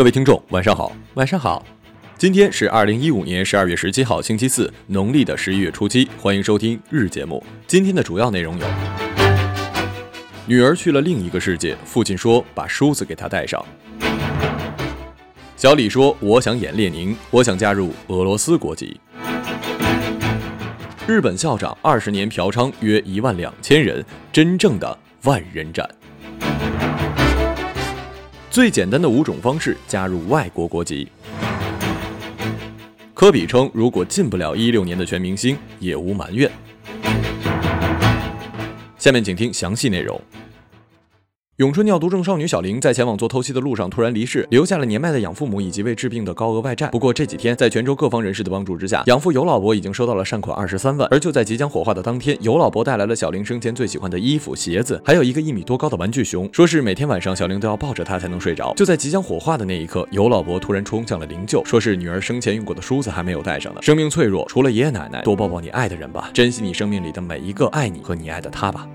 各位听众，晚上好，晚上好。今天是二零一五年十二月十七号，星期四，农历的十一月初七。欢迎收听日节目。今天的主要内容有：女儿去了另一个世界，父亲说把梳子给她戴上。小李说：“我想演列宁，我想加入俄罗斯国籍。”日本校长二十年嫖娼约一万两千人，真正的万人斩。最简单的五种方式加入外国国籍。科比称，如果进不了一六年的全明星，也无埋怨。下面请听详细内容。永春尿毒症少女小玲在前往做透析的路上突然离世，留下了年迈的养父母以及为治病的高额外债。不过这几天，在泉州各方人士的帮助之下，养父尤老伯已经收到了善款二十三万。而就在即将火化的当天，尤老伯带来了小玲生前最喜欢的衣服、鞋子，还有一个一米多高的玩具熊，说是每天晚上小玲都要抱着它才能睡着。就在即将火化的那一刻，尤老伯突然冲向了灵柩，说是女儿生前用过的梳子还没有戴上呢。生命脆弱，除了爷爷奶奶，多抱抱你爱的人吧，珍惜你生命里的每一个爱你和你爱的他吧。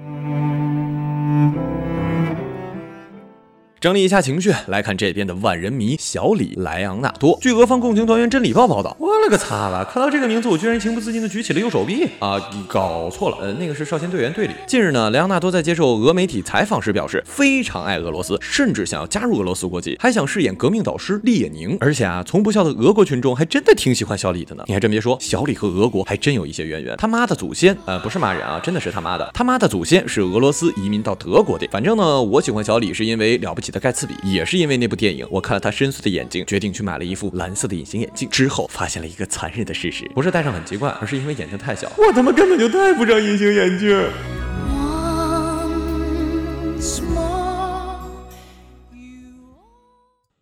整理一下情绪，来看这边的万人迷小李莱昂纳多。据俄方共情团员真理报报道，我了个擦吧！看到这个名字，我居然情不自禁的举起了右手臂啊！搞错了，呃，那个是少先队员队里。近日呢，莱昂纳多在接受俄媒体采访时表示，非常爱俄罗斯，甚至想要加入俄罗斯国籍，还想饰演革命导师列宁。而且啊，从不孝的俄国群众还真的挺喜欢小李的呢。你还真别说，小李和俄国还真有一些渊源。他妈的祖先，呃，不是骂人啊，真的是他妈的，他妈的祖先是俄罗斯移民到德国的。反正呢，我喜欢小李是因为了不起盖茨比，也是因为那部电影，我看了他深邃的眼睛，决定去买了一副蓝色的隐形眼镜。之后发现了一个残忍的事实，不是戴上很奇怪，而是因为眼睛太小，我他妈根本就戴不上隐形眼镜。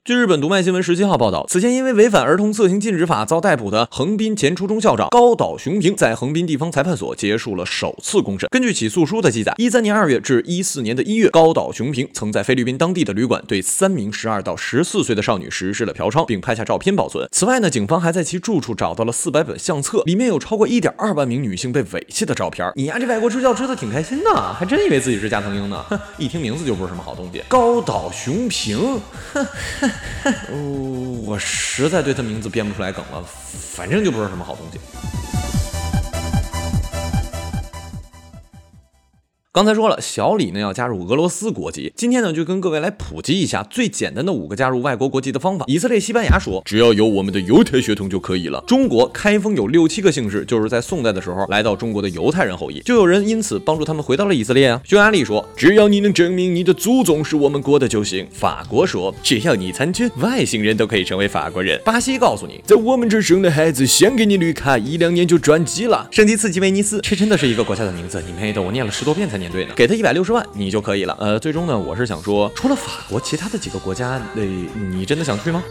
据日本读卖新闻十七号报道，此前因为违反儿童色情禁止法遭逮捕的横滨前初中校长高岛雄平，在横滨地方裁判所结束了首次公审。根据起诉书的记载，一三年二月至一四年的一月，高岛雄平曾在菲律宾当地的旅馆对三名十二到十四岁的少女实施了嫖娼，并拍下照片保存。此外呢，警方还在其住处找到了四百本相册，里面有超过一点二万名女性被猥亵的照片。你呀，这外国支教吃的挺开心的，还真以为自己是加藤鹰呢。哼，一听名字就不是什么好东西。高岛雄平，哼哼。哦，我实在对他名字编不出来梗了，反正就不是什么好东西。刚才说了，小李呢要加入俄罗斯国籍，今天呢就跟各位来普及一下最简单的五个加入外国国籍的方法。以色列、西班牙说，只要有我们的犹太血统就可以了。中国开封有六七个姓氏，就是在宋代的时候来到中国的犹太人后裔，就有人因此帮助他们回到了以色列啊。匈牙利说，只要你能证明你的祖宗是我们国的就行。法国说，只要你参军，外星人都可以成为法国人。巴西告诉你，在我们这生的孩子，先给你绿卡，一两年就转籍了。圣吉刺激威尼斯，这真的是一个国家的名字，你妹的，我念了十多遍才念对呢。给他一百六十万，你就可以了。呃，最终呢，我是想说，除了法国，其他的几个国家，呃，你真的想去吗？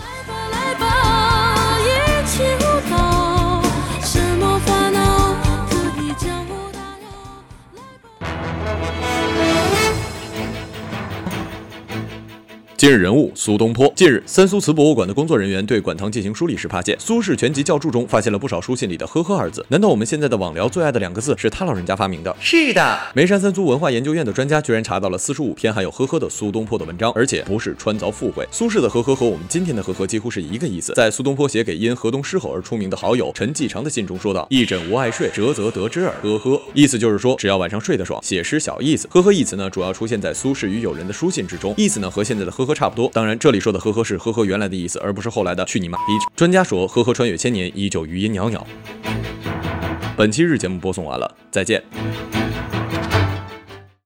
今日人物苏东坡。近日，三苏祠博物馆的工作人员对馆堂进行梳理时发现，苏轼全集校注中发现了不少书信里的“呵呵”二字。难道我们现在的网聊最爱的两个字是他老人家发明的？是的。眉山三苏文化研究院的专家居然查到了四十五篇含有“呵呵”的苏东坡的文章，而且不是穿凿附会。苏轼的“呵呵”和我们今天的“呵呵”几乎是一个意思。在苏东坡写给因河东狮吼而出名的好友陈继常的信中说道：“一枕无爱睡，折则得之耳。呵呵。”意思就是说，只要晚上睡得爽，写诗小意思。呵呵一词呢，主要出现在苏轼与友人的书信之中，意思呢和现在的呵呵差不多。当然，这里说的呵呵是呵呵原来的意思，而不是后来的去你妈逼。专家说，呵呵穿越千年，依旧余音袅袅。本期日节目播送完了，再见。